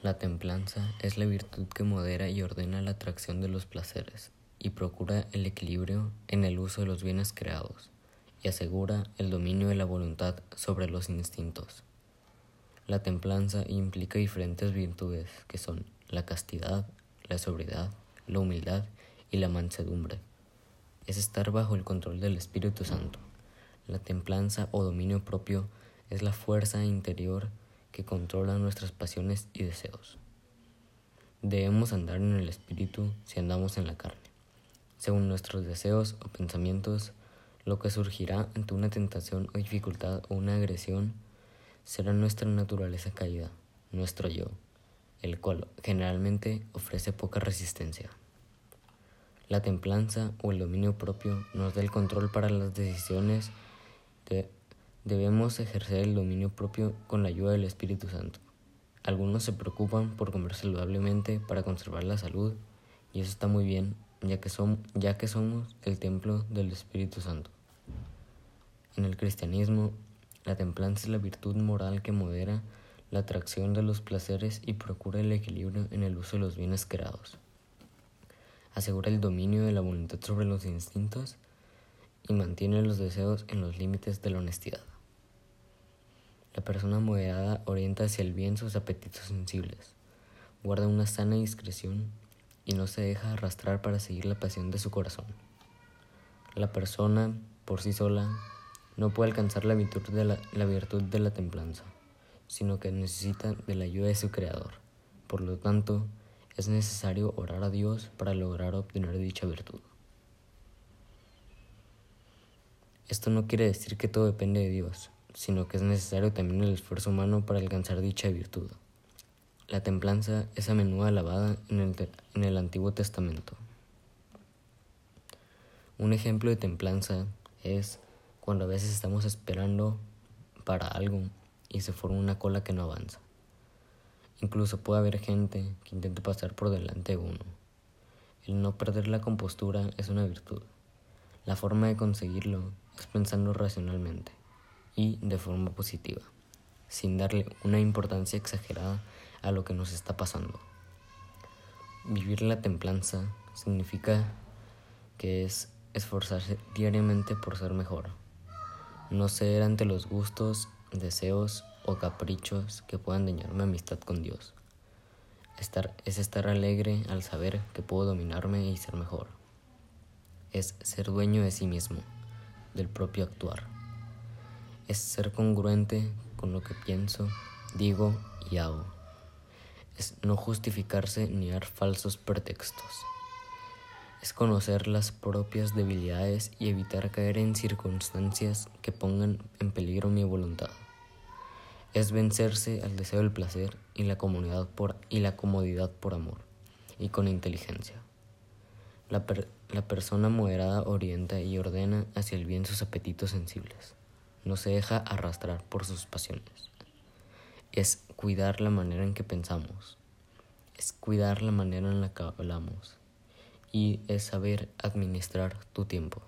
La templanza es la virtud que modera y ordena la atracción de los placeres y procura el equilibrio en el uso de los bienes creados y asegura el dominio de la voluntad sobre los instintos. La templanza implica diferentes virtudes que son la castidad, la sobriedad, la humildad y la mansedumbre. Es estar bajo el control del Espíritu Santo. La templanza o dominio propio es la fuerza interior que controla nuestras pasiones y deseos. Debemos andar en el Espíritu si andamos en la carne. Según nuestros deseos o pensamientos, lo que surgirá ante una tentación o dificultad o una agresión será nuestra naturaleza caída, nuestro yo, el cual generalmente ofrece poca resistencia. La templanza o el dominio propio nos da el control para las decisiones. De, debemos ejercer el dominio propio con la ayuda del Espíritu Santo. Algunos se preocupan por comer saludablemente para conservar la salud y eso está muy bien, ya que, ya que somos el templo del Espíritu Santo. En el cristianismo, la templanza es la virtud moral que modera la atracción de los placeres y procura el equilibrio en el uso de los bienes creados. Asegura el dominio de la voluntad sobre los instintos y mantiene los deseos en los límites de la honestidad. La persona moderada orienta hacia el bien sus apetitos sensibles, guarda una sana discreción y no se deja arrastrar para seguir la pasión de su corazón. La persona, por sí sola, no puede alcanzar la virtud de la, templanza, sino que necesita de la ayuda de su Creador. Por lo tanto, es necesario orar a Dios para lograr obtener dicha virtud. Esto no quiere decir que todo depende de Dios, sino que es necesario también el esfuerzo humano para alcanzar dicha virtud. La templanza es a menudo alabada en el, en el Antiguo Testamento. Un ejemplo de templanza es cuando a veces estamos esperando para algo y se forma una cola que no avanza. Incluso puede haber gente que intente pasar por delante de uno. El no perder la compostura es una virtud. La forma de conseguirlo es pensando racionalmente y de forma positiva, sin darle una importancia exagerada a lo que nos está pasando. Vivir la templanza significa que es esforzarse diariamente por ser mejor, no ceder ante los gustos, deseos o caprichos que puedan dañar mi amistad con Dios. Es estar alegre al saber que puedo dominarme y ser mejor. Es ser dueño de sí mismo, del propio actuar. Es ser congruente con lo que pienso, digo y hago. Es no justificarse ni dar falsos pretextos es conocer las propias debilidades y evitar caer en circunstancias que pongan en peligro mi voluntad. Es vencerse al deseo del placer y la, comodidad por amor y con inteligencia. La persona moderada orienta y ordena hacia el bien sus apetitos sensibles. No se deja arrastrar por sus pasiones. Es cuidar la manera en que pensamos. Es cuidar la manera en la que hablamos y es saber administrar tu tiempo.